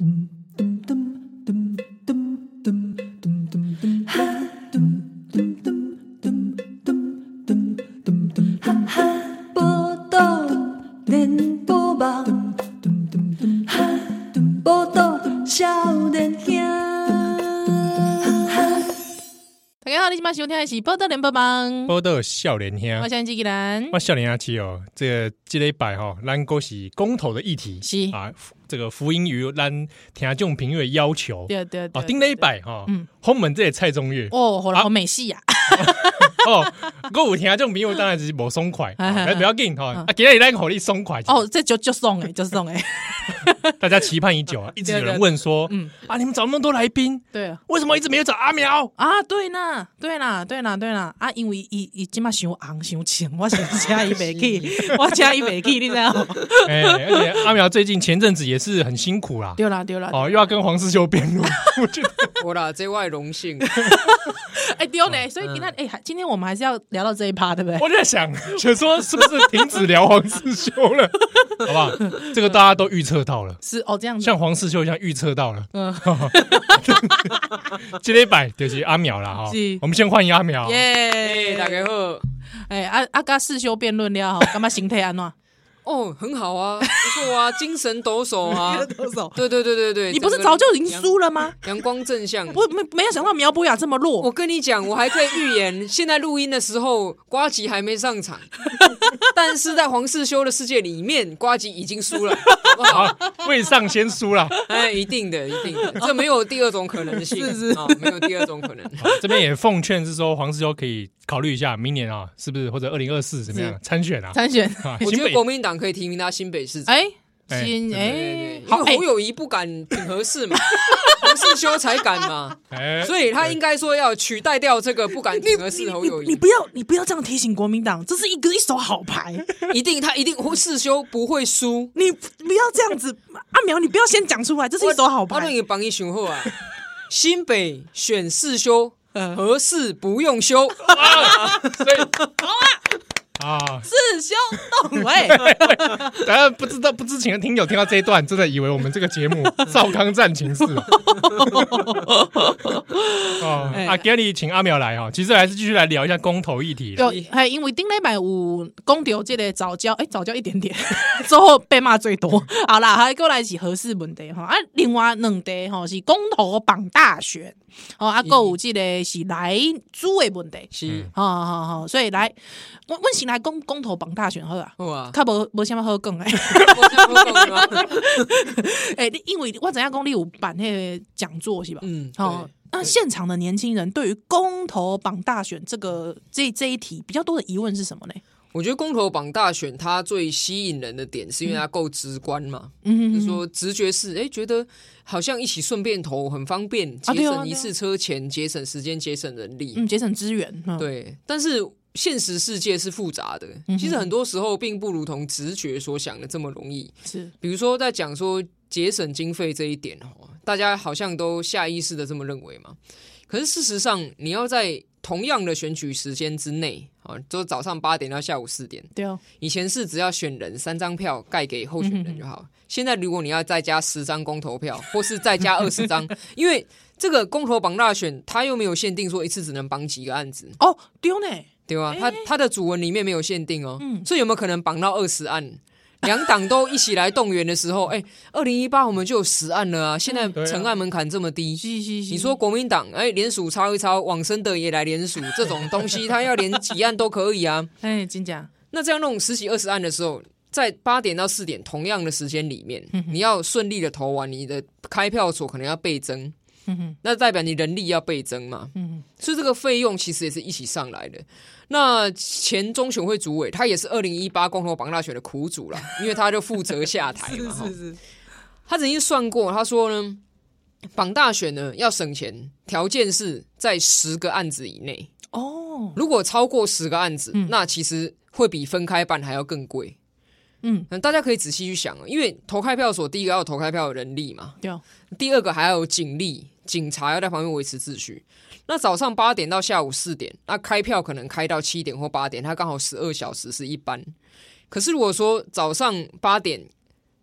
报大家好，你今晚收听的是《报道联播网》，报道少年兄，我是纪吉兰，我少年阿七哦，这个这礼拜哈，咱国是公投的议题。是。啊，这个福音于咱听众朋友的要求，对对对，啊，顶礼拜哈，嗯，后门这个蔡宗岳。哦，好啦，好美戏呀，哦，我有听众朋友当然是无爽快，哎，不要紧哈，啊，今日咱火力爽快，哦，这就就送哎，就送哎，大家期盼已久啊，一直有人问说，嗯，啊，你们找那么多来宾，对啊，为什么一直没有找阿苗？啊？对啦，对啦，对啦，对啦，啊，因为伊伊今嘛伤红伤青，我想加伊袂起，我加伊袂起，你知道吗？哎，而且阿苗最近前阵子也是很辛苦啦，对啦对啦，哦，又要跟黄世修辩论，我觉得。我啦，这外荣幸。哎，丢呢，所以你看，哎，今天我们还是要聊到这一趴，对不对？我在想，想说是不是停止聊黄世修了，好不好？这个大家都预测到了，是哦，这样子，像黄世修一样预测到了，嗯，今天摆就是阿苗了哈，我们先欢迎阿苗，耶，大家好，哎，阿阿嘎士修辩论了哈，干嘛形态安怎？哦，很好啊，不错啊，精神抖擞啊，抖擞，对对对对对，你不是早就已经输了吗？阳光正向，我没没有想到苗博雅这么弱。我跟你讲，我还可以预言，现在录音的时候，瓜吉还没上场，但是在黄世修的世界里面，瓜吉已经输了，好，未上先输了，哎，一定的，一定的，这没有第二种可能性，是是。啊，没有第二种可能。这边也奉劝是说，黄世修可以考虑一下，明年啊，是不是？或者二零二四怎么样？参选啊？参选，我觉得国民党可以提名他新北市长。哎，新哎，因为侯友谊不敢挺合适嘛，黄士修才敢嘛，所以他应该说要取代掉这个不敢挺合适侯友宜。你不要，你不要这样提醒国民党，这是一个一手好牌，一定他一定黄士修不会输。你不要这样子，阿苗，你不要先讲出来，这是一手好牌。我给你帮你想好啊，新北选世修。合适不用修，所以好啊啊！士修动位，大家不知道不知情的听友听到这一段，真的以为我们这个节目赵康战情室。哦，啊，今日请阿苗来哈，其实还是继续来聊一下公投议题。有，还因为顶礼拜有公投这个早教，哎，早教一点点，之后被骂最多。好啦，还过来是合适问题哈，啊，另外两题哈是公投榜大选。哦，啊，还有这个是来租的问题，是，好好好，所以来，我我先来公公投绑大选好啊，好啊，较无无啥物好讲诶，诶，因为我知影讲你有办迄个讲座是吧？嗯，哦，那现场的年轻人对于公投榜大选这个这这一题比较多的疑问是什么呢？我觉得公投榜大选它最吸引人的点是因为它够直观嘛，嗯，就是说直觉是，哎，觉得好像一起顺便投很方便，节省一次车钱，节省时间，节省人力，嗯，节省资源，对。但是现实世界是复杂的，其实很多时候并不如同直觉所想的这么容易。是，比如说在讲说节省经费这一点哦，大家好像都下意识的这么认为嘛。可是事实上，你要在同样的选举时间之内啊，就早上八点到下午四点。对哦，以前是只要选人三张票盖给候选人就好。现在如果你要再加十张公投票，或是再加二十张，因为这个公投榜大选，他又没有限定说一次只能绑几个案子。哦，丢呢，对啊，他他的主文里面没有限定哦，所以有没有可能绑到二十案？两党都一起来动员的时候，哎，二零一八我们就有十案了啊！现在成案门槛这么低，你说国民党哎，联署抄一抄，往生的也来联署，这种东西他要连几案都可以啊！哎，真假？那这样弄十几二十案的时候，在八点到四点同样的时间里面，你要顺利的投完，你的开票所可能要倍增，那代表你人力要倍增嘛？嗯所以这个费用其实也是一起上来的。那前中选会主委，他也是二零一八公投绑大选的苦主了，因为他就负责下台嘛。是是是，他曾经算过，他说呢，绑大选呢要省钱，条件是在十个案子以内哦。如果超过十个案子，嗯、那其实会比分开办还要更贵。嗯，大家可以仔细去想，因为投开票所第一个要投开票的人力嘛，对、哦，第二个还要有警力，警察要在旁边维持秩序。那早上八点到下午四点，那开票可能开到七点或八点，它刚好十二小时是一班。可是如果说早上八点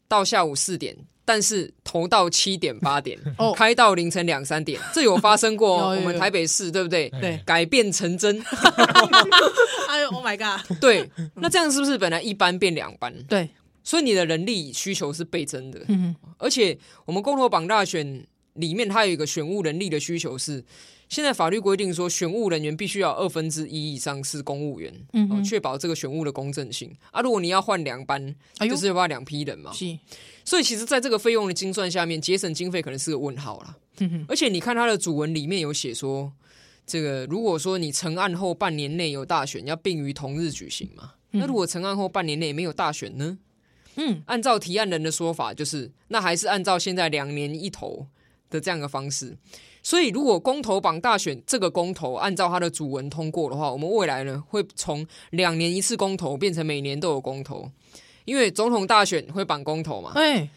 到下午四点，但是投投到七点八点，哦 开到凌晨两三点，这有发生过 我们台北市对不对？对改变成真。哎呦，Oh my god！对，那这样是不是本来一班变两班？对，所以你的人力需求是倍增的。嗯而且我们共和榜大选里面，它有一个选务人力的需求是，现在法律规定说，选务人员必须要二分之一以上是公务员，嗯哦，确保这个选务的公正性啊。如果你要换两班，哎就是要换两批人嘛。是，所以其实，在这个费用的精算下面，节省经费可能是个问号啦。嗯而且你看它的主文里面有写说，这个如果说你成案后半年内有大选，要并于同日举行嘛。那如果成案后半年内没有大选呢？嗯，按照提案人的说法，就是那还是按照现在两年一投的这样的方式。所以，如果公投榜大选这个公投按照它的主文通过的话，我们未来呢会从两年一次公投变成每年都有公投，因为总统大选会绑公投嘛，哎，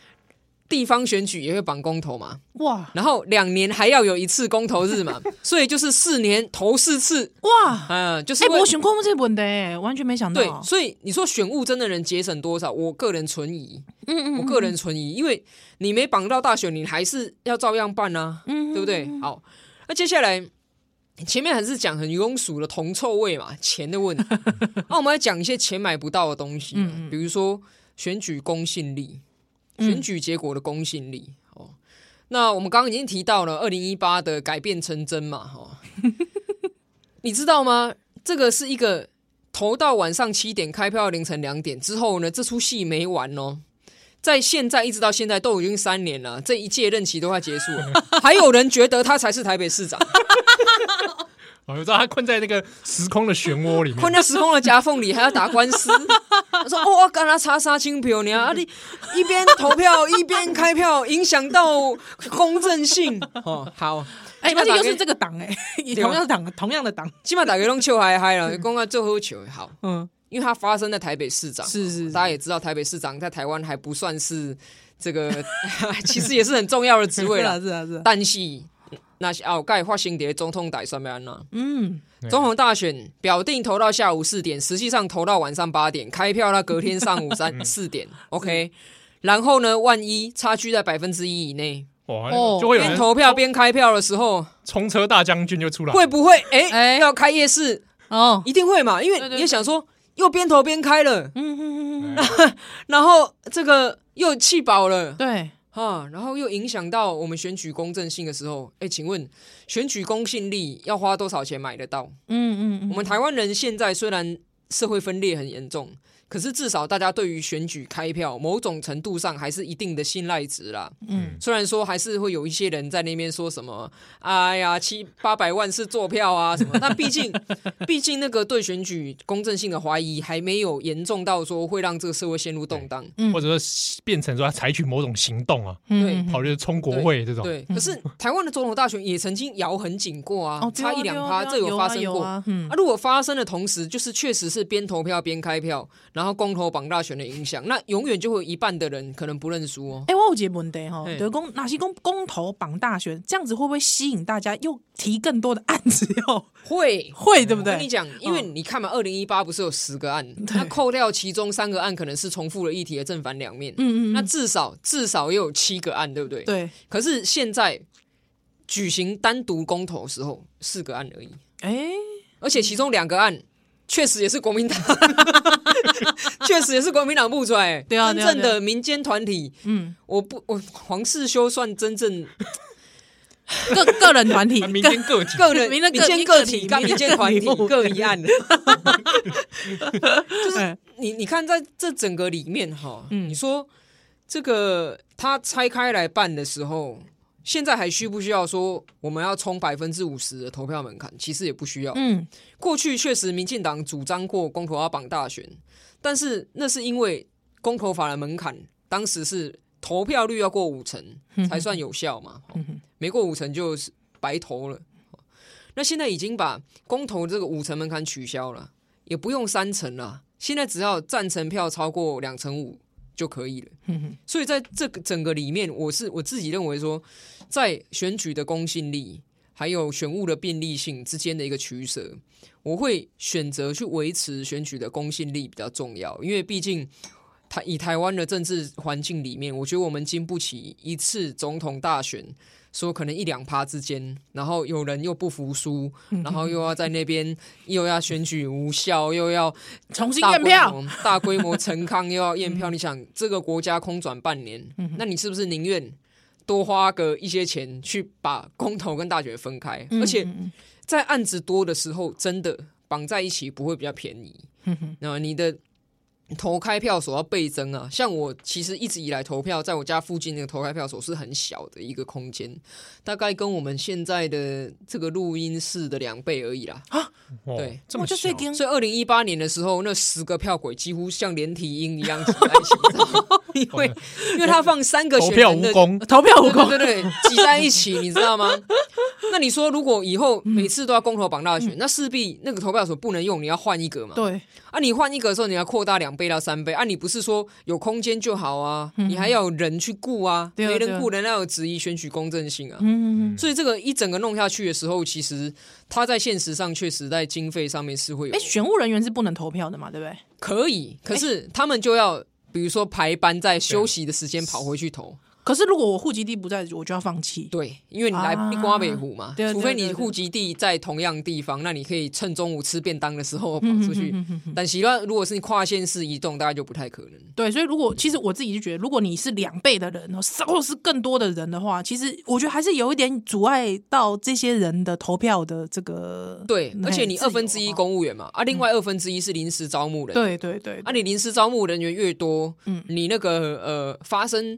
地方选举也会绑公投嘛，哇。然后两年还要有一次公投日嘛，所以就是四年投四次，哇，嗯，就是哎，会我选过这个问题，完全没想到。对，所以你说选务真的能节省多少？我个人存疑，嗯嗯，我个人存疑，因为你没绑到大选，你还是要照样办啊，嗯，对不对？好，那接下来前面还是讲很庸俗的铜臭味嘛，钱的问题。那我们来讲一些钱买不到的东西，嗯嗯。比如说选举公信力，嗯选举结果的公信力。哦，那我们刚刚已经提到了二零一八的改变成真嘛，哦，你知道吗？这个是一个投到晚上七点，开票凌晨两点之后呢，这出戏没完哦。在现在一直到现在都已经三年了，这一届任期都快结束了，还有人觉得他才是台北市长，哦，我知道他困在那个时空的漩涡里面，困在时空的夹缝里，还要打官司。他说：“哦，我跟他查杀青票呢，啊，你一边投票一边开票，影响到公正性。”哦，好，哎，基本上而且又是这个党哎，同样的党，同样的党，起码大家都笑嗨嗨了，公开最后球好，嗯，因为它发生在台北市长，是是，大家也知道台北市长在台湾还不算是这个，其实也是很重要的职位了。是啊是啊，但是那是后盖发生在总统大选要安怎？嗯，总统大选表定投到下午四点，实际上投到晚上八点，开票到隔天上午三四点。OK，然后呢，万一差距在百分之一以内，哇就会有人投票边开票的时候，冲车大将军就出来，会不会哎、哎。要开夜市？哦，一定会嘛，因为也想说又边投边开了，嗯嗯嗯嗯，然后这个又气饱了。对，啊，然后又影响到我们选举公正性的时候，哎，请问选举公信力要花多少钱买得到？嗯嗯我们台湾人现在虽然社会分裂很严重，可是至少大家对于选举开票某种程度上还是一定的信赖值啦。嗯，虽然说还是会有一些人在那边说什么，哎呀七八百万是作票啊什么，那毕竟毕竟那个对选举公正性的怀疑还没有严重到说会让这个社会陷入动荡。嗯或者说变成说他采取某种行动啊，对，跑就是冲国会这种，对，可是台湾的总统大选也曾经摇很紧过啊，哦，差一两趴，这有发生过。啊，嗯啊，如果发生的同时，就是确实是边投票边开票，然后公投绑大选的影响，那永远就会有一半的人可能不认输哦。哎、我有一个问题哈，嘿就是公哪些公公投绑大选，这样子会不会吸引大家又提更多的案子 哟？会会对不对？我跟你讲，因为你看嘛，二零一八不是有十个案，那扣掉其中三个案可能是重复了议题的正反两面，嗯嗯嗯，那至少至少也有七个案，对不对？。对，可是现在举行单独公投的时候，四个案而已。哎、而且其中两个案确实也是国民党，确实也是国民党不出来。对啊真正的民间团体，嗯，我不，我黄世修算真正 个个人团体啊，民间个体，个人民间个体跟民间团体各一案。的。就是你你看，在这整个里面哈，嗯。你说这个他拆开来办的时候，现在还需不需要说我们要冲百分之五十的投票门槛？其实也不需要。嗯过去确实，民进党主张过公投要绑大选，但是那是因为公投法的门槛当时是投票率要过五成才算有效嘛，哦没过五成就是白投了。哦那现在已经把公投这个五成门槛取消了，也不用三成了，现在只要赞成票超过两成五就可以了。嗯所以在这个整个里面，我是我自己认为说，在选举的公信力还有选务的便利性之间的一个取舍，我会选择去维持选举的公信力比较重要，因为毕竟台以台湾的政治环境里面，我觉得我们经不起一次总统大选，说可能一两趴之间，然后有人又不服输，然后又要在那边 又要选举无效，又要重新验票，大规模陈康又要验票。你想，这个国家空转半年，那你是不是宁愿多花个一些钱去把公投跟大选分开？而且在案子多的时候，真的绑在一起不会比较便宜。那你的。投开票所要倍增啊！像我其实一直以来投票，在我家附近那个投开票所是很小的一个空间，大概跟我们现在的这个录音室的两倍而已啦。啊，对，这么小。所以二零一八年的时候，那十个票轨几乎像连体婴一样挤在一起，因为因为他放三个 投票无功，投票无功，对对对，挤在一起，你知道吗？那你说，如果以后每次都要公投绑大选，那势必那个投票所不能用，你要换一个嘛？对啊，你换一个的时候，你要扩大两。倍到三倍啊！你不是说有空间就好啊？嗯、你还要有人去顾啊？没人顾，人家有质疑选举公正性啊！嗯，所以这个一整个弄下去的时候，其实他在现实上确实在经费上面是会有。哎，选务人员是不能投票的嘛？对不对？可以，可是他们就要比如说排班，在休息的时间跑回去投。可是如果我户籍地不在，我就要放弃。对，因为你来瓜北湖嘛，除非你户籍地在同样地方，那你可以趁中午吃便当的时候跑出去。但习惯如果是你跨县市移动，大概就不太可能。对，所以如果其实我自己就觉得，如果你是两倍的人，或是更多的人的话，其实我觉得还是有一点阻碍到这些人的投票的这个。对，而且你二分之一公务员嘛，啊，另外二分之一是临时招募人。对对对，啊，你临时招募人员越多，嗯，你那个呃发生。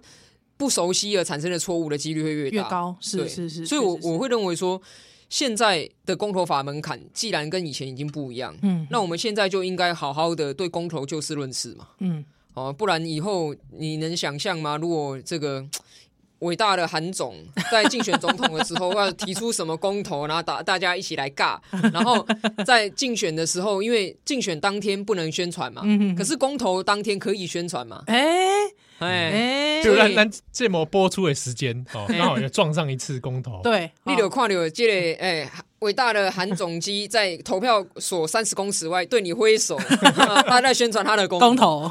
不熟悉而产生的错误的几率会越大。越高，是是是，所以我我会认为说，现在的公投法门槛既然跟以前已经不一样，嗯，那我们现在就应该好好的对公投就事论事嘛，嗯，哦，不然以后你能想象吗？如果这个 伟大的韩总在竞选总统的时候要提出什么公投，然后大大家一起来尬，然后在竞选的时候，因为竞选当天不能宣传嘛，嗯，可是公投当天可以宣传嘛，哎。哎，就让咱这么播出的时间哦，刚好也撞上一次公投。对，你有看到这个哎，伟大的韩总机在投票所三十公尺外对你挥手，他在宣传他的公投。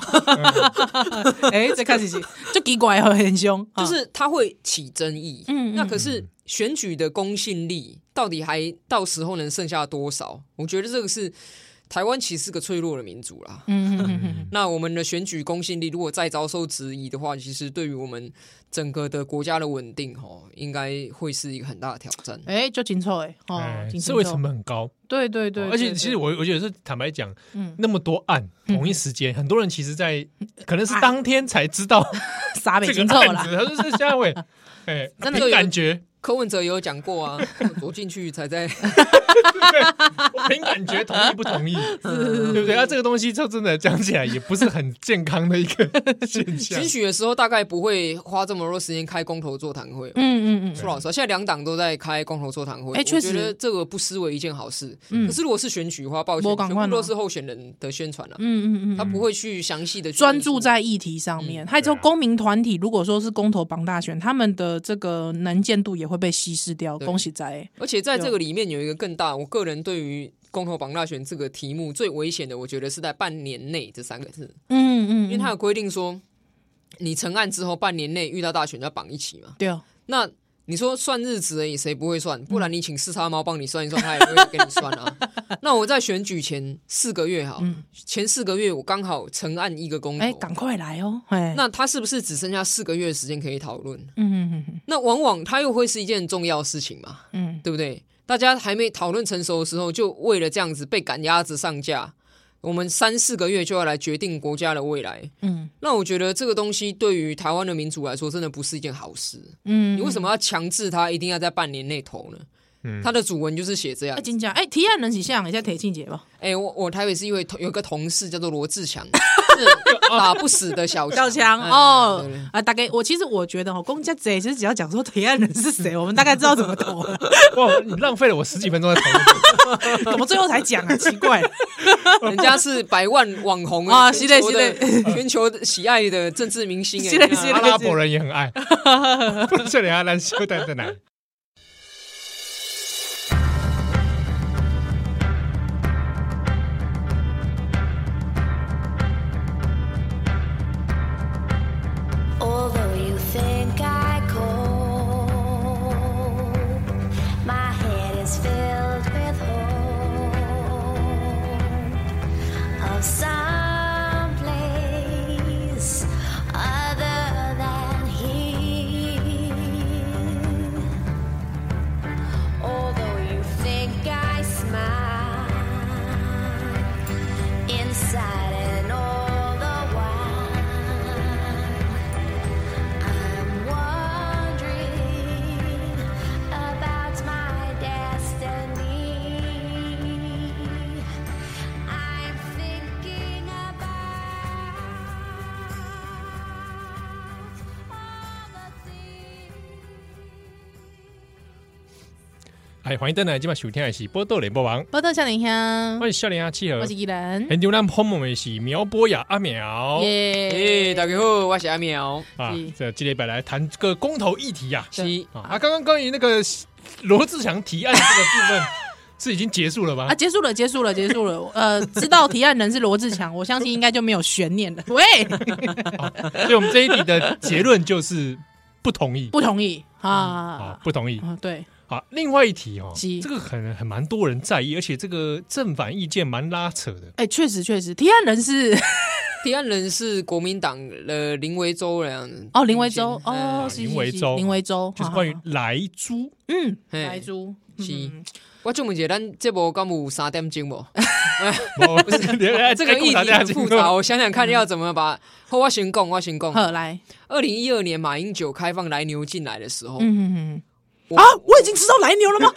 哎，这开始是就奇怪和很凶，就是他会起争议。嗯，那可是选举的公信力到底还到时候能剩下多少？我觉得这个是。台湾其实是个脆弱的民族啦，嗯哼哼哼，那我们的选举公信力如果再遭受质疑的话，其实对于我们整个的国家的稳定，吼，应该会是一个很大的挑战。哎，就紧凑哎，哦，社会成本很高，对对对，而且其实我我觉得是坦白讲，嗯，那么多案同一时间，很多人其实，在可能是当天才知道啥没紧凑了，他说是下位，哎，真的有感觉。柯文哲也有讲过啊，走进去才在，我凭感觉同意不同意，对不对？啊，这个东西就真的讲起来也不是很健康的一个现象。选举的时候大概不会花这么多时间开公投座谈会，嗯嗯嗯。说老实话，现在两党都在开公投座谈会，哎，确实，我觉得这个不失为一件好事。可是如果是选举的话，抱歉，全部都是候选人的宣传了，嗯嗯嗯，他不会去详细的专注在议题上面。还有公民团体，如果说是公投榜大选，他们的这个能见度也会被稀释掉，恭喜在！而且在这个里面有一个更大，我个人对于公投榜大选这个题目最危险的，我觉得是在半年内这三个字。嗯嗯，因为他有规定说，你成案之后半年内遇到大选就要绑一起嘛。对啊，那。你说算日子而已，谁不会算？不然你请四叉猫帮你算一算，他也会给你算啊。那我在选举前四个月哈，前四个月我刚好成案一个公投，哎，赶快来哦！那他是不是只剩下四个月的时间可以讨论？嗯嗯嗯。那往往他又会是一件重要事情嘛？嗯，对不对？大家还没讨论成熟的时候，就为了这样子被赶鸭子上架。我们三四个月就要来决定国家的未来，嗯，那我觉得这个东西对于台湾的民主来说，真的不是一件好事，嗯，你为什么要强制他一定要在半年内投呢？嗯，他的主文就是写这样。哎，金哎，提案人是像一下铁庆节吧？哎，我我台北是因为有个同事叫做罗志强，是 打 不死的小小强哦。啊，大概我其实我觉得哦，公家贼其实只要讲说提案人是谁，我们大概知道怎么投了。哇，你浪费了我十几分钟在投，怎么最后才讲啊？奇怪，人家是百万网红啊，系列系列，全球喜爱的政治明星，阿拉伯人也很爱。这里阿兰修蛋在哪？哎，欢迎登来，今晚收听的是波豆联播网，报道少年香，欢迎少年香七和，我是依人。很牛，咱访问的是苗博雅阿苗，耶！大家好，我是阿苗啊。这今天本来谈这个公投议题呀，是啊。刚刚关于那个罗志祥提案这个部分 是已经结束了吗？啊，结束了，结束了，结束了。呃，知道提案人是罗志强，我相信应该就没有悬念了。喂，所以我们这一题的结论就是不同意，不同意啊，不同意，对。啊，另外一题哦，这个可能很蛮多人在意，而且这个正反意见蛮拉扯的。哎，确实确实，提案人是 提案人是国民党的林维洲人哦，林维洲哦，林维洲，林维洲，就是关于莱猪，嗯，莱猪是。我就问一下，咱这部敢有三点钟不？不是，这个议题很复杂，我想想看要怎么把。好，我先讲，我先讲。好，来，二零一二年马英九开放来牛进来的时候，嗯嗯嗯。啊！我已经吃到来牛了吗？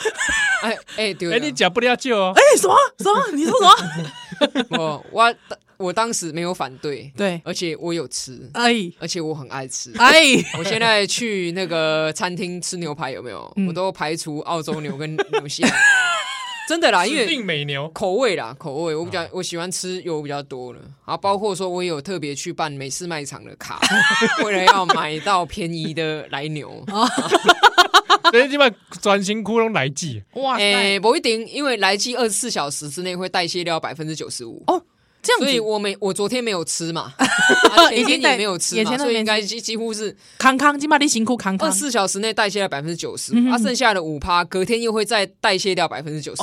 哎 哎，对，哎，你讲不了就哦。哎，什么什么？你说什么？我我我当时没有反对，对，而且我有吃，哎，而且我很爱吃，哎，我现在去那个餐厅吃牛排有没有？我都排除澳洲牛跟牛西，真的啦，因为美牛口味啦，口味我比较我喜欢吃油比较多的，啊，包括说我有特别去办美式卖场的卡，为了要买到便宜的来牛。所以基本专心窟窿来记。哇，哎，不一定，因为来记二十四小时之内会代谢掉百分之九十五。哦，这样，所以我没我昨天没有吃嘛，前天也没有吃嘛，所以应该几几乎是康康，起码你辛苦康康，二十四小时内代谢了百分之九十，啊，剩下的五趴隔天又会再代谢掉百分之九十，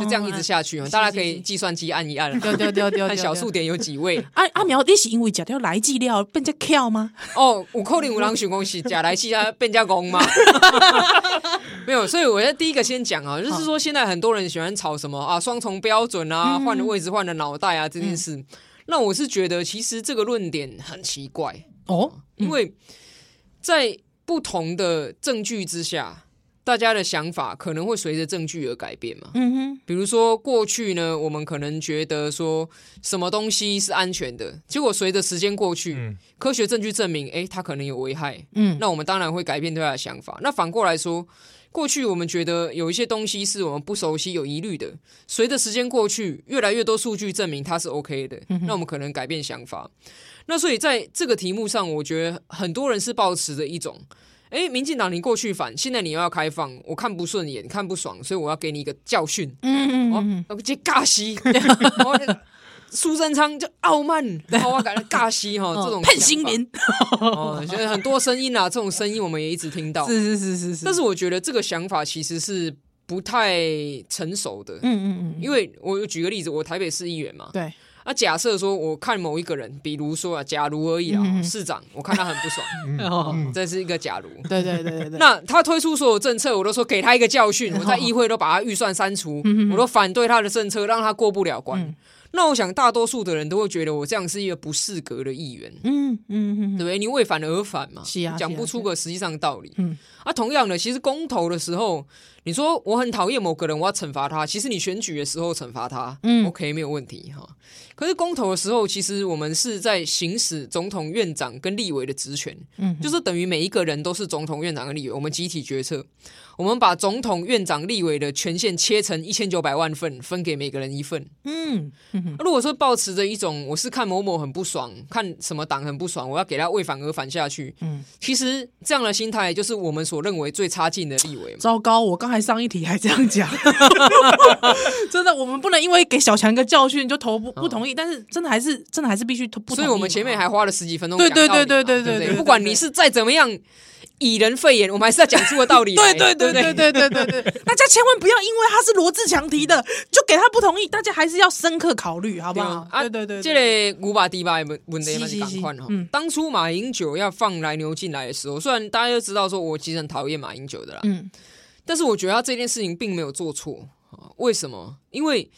就这样一直下去，大家可以计算机按一按，丢丢丢丢，看小数点有几位。阿阿苗，你是因为假掉来记料变这巧吗？哦，有可能有人想讲是假来记啊变加工吗？没有，所以我要第一个先讲啊，就是说现在很多人喜欢炒什么啊，双重标准啊，换了位置换了脑袋啊这件事，那我是觉得其实这个论点很奇怪哦，因为在不同的证据之下，大家的想法可能会随着证据而改变嘛。嗯哼，比如说过去呢，我们可能觉得说什么东西是安全的，结果随着时间过去，科学证据证明，哎，它可能有危害。嗯，那我们当然会改变对它的想法。那反过来说。过去我们觉得有一些东西是我们不熟悉、有疑虑的，随着时间过去，越来越多数据证明它是 OK 的，那我们可能改变想法。那所以在这个题目上，我觉得很多人是抱持着一种：哎，民进党你过去反，现在你又要开放，我看不顺眼，看不爽，所以我要给你一个教训。嗯嗯嗯，这尬戏。苏贞昌就傲慢，然后我感觉尬戏哈，这种叛心民。哦，现在很多声音啊，这种声音我们也一直听到，是是是是是。但是我觉得这个想法其实是不太成熟的，嗯嗯嗯。因为我举个例子，我台北市议员嘛，对。啊，假设说我看某一个人，比如说啊，假如而已啊，市长，我看他很不爽，这是一个假如，对对对对。对。那他推出所有政策，我都说给他一个教训，我在议会都把他预算删除，我都反对他的政策，让他过不了关。那我想，大多数的人都会觉得我这样是一个不适格的议员，嗯嗯嗯，对不对？你为反而反嘛，是啊，讲不出个实际上的道理。嗯，啊，同样的，其实公投的时候，你说我很讨厌某个人，我要惩罚他，其实你选举的时候惩罚他，嗯，OK，没有问题哈。可是公投的时候，其实我们是在行使总统、院长跟立委的职权，嗯，就是等于每一个人都是总统、院长跟立委，我们集体决策。我们把总统、院长、立委的权限切成一千九百万份，分给每个人一份。嗯，如果说抱持着一种我是看某某很不爽，看什么党很不爽，我要给他为反而反下去。嗯，其实这样的心态就是我们所认为最差劲的立委。糟糕，我刚才上一题还这样讲，真的，我们不能因为给小强一个教训就投不不同意，但是真的还是真的还是必须投不同意。所以我们前面还花了十几分钟。对对对对对对对，不管你是再怎么样。以人废言，我们还是要讲出个道理。对对对对对对对对，大 家千万不要因为他是罗志强提的，就给他不同意。大家还是要深刻考虑，好不好？啊对对对，这个五把低把问问题蛮赶快哈。当初马英九要放来牛进来的时候，虽然大家都知道说我其实很讨厌马英九的啦，嗯，但是我觉得他这件事情并没有做错。为什么？因为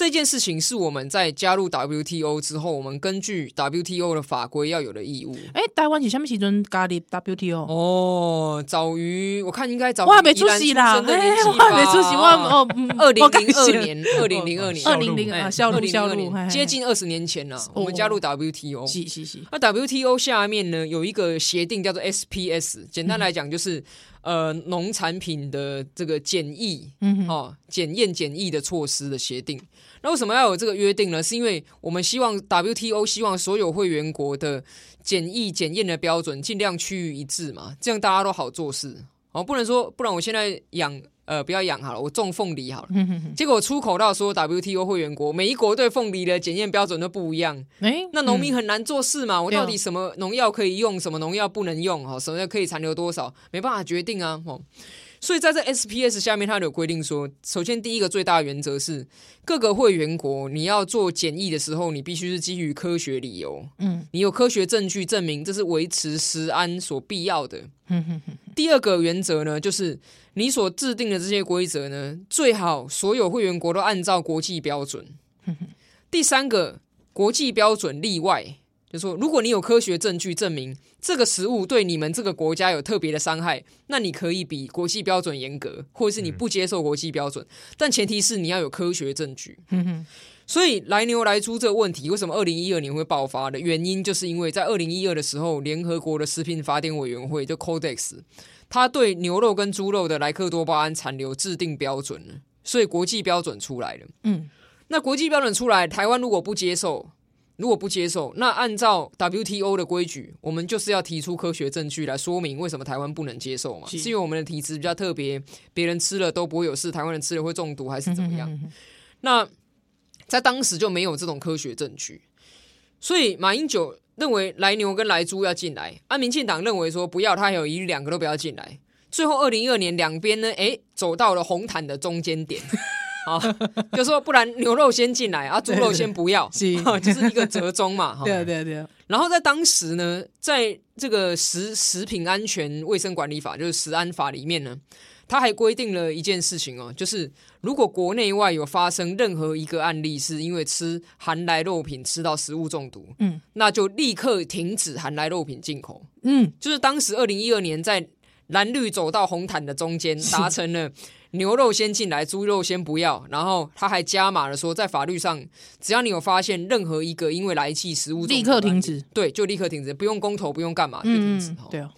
这件事情是我们在加入 WTO 之后，我们根据 WTO 的法规要有的义务。哎，台湾是什么时阵加入 WTO？哦，早于我看应该早我还没出席啦，哎，我还没出席，我哦，二零零二年，二零零二年，二零零啊，小路小路，接近二十年前了，我们加入 WTO。是是是。那 WTO 下面呢有一个协定叫做 SPS，简单来讲就是。呃，农产品的这个检疫，嗯，哦，检验检疫的措施的协定，那为什么要有这个约定呢？是因为我们希望 WTO 希望所有会员国的检疫检验的标准尽量趋于一致嘛，这样大家都好做事。哦，不能说，不然我现在养。呃，不要养好了，我种凤梨好了。结果出口到说 WTO 会员国，每一国对凤梨的检验标准都不一样。哎，那农民很难做事嘛。我到底什么农药可以用，什么农药不能用？哈，什么可以残留多少，没办法决定啊。哦，所以在这 SPS 下面，它有规定说，首先第一个最大的原则是，各个会员国你要做检疫的时候，你必须是基于科学理由。嗯，你有科学证据证明这是维持食安所必要的。第二个原则呢，就是。你所制定的这些规则呢，最好所有会员国都按照国际标准。第三个国际标准例外，就是说，如果你有科学证据证明这个食物对你们这个国家有特别的伤害，那你可以比国际标准严格，或者是你不接受国际标准，但前提是你要有科学证据。所以来牛来猪这个问题，为什么二零一二年会爆发的原因，就是因为在二零一二的时候，联合国的食品法典委员会就 Codex。它对牛肉跟猪肉的莱克多巴胺残留制定标准了，所以国际标准出来了。嗯，那国际标准出来，台湾如果不接受，如果不接受，那按照 WTO 的规矩，我们就是要提出科学证据来说明为什么台湾不能接受嘛？是因为我们的体质比较特别，别人吃了都不会有事，台湾人吃了会中毒还是怎么样？嗯哼嗯哼。那在当时就没有这种科学证据，所以马英九。认为来牛跟来猪要进来，啊，民进党认为说不要，他有疑虑，两个都不要进来。最后二零一二年两边呢，哎，走到了红毯的中间点，好，就说不然牛肉先进来，啊，猪肉先不要，对对对 就是一个折中嘛。对对对。然后在当时呢，在这个食食品安全卫生管理法，就是食安法里面呢。它还规定了一件事情哦，就是如果国内外有发生任何一个案例是因为吃含来肉品吃到食物中毒，嗯，那就立刻停止含来肉品进口。嗯，就是当时二零一二年在蓝绿走到红毯的中间达成了牛肉先进来，猪肉先不要。然后他还加码了说，在法律上，只要你有发现任何一个因为来气食物，立刻停止，对，就立刻停止，不用公投，不用干嘛，就停止。对啊。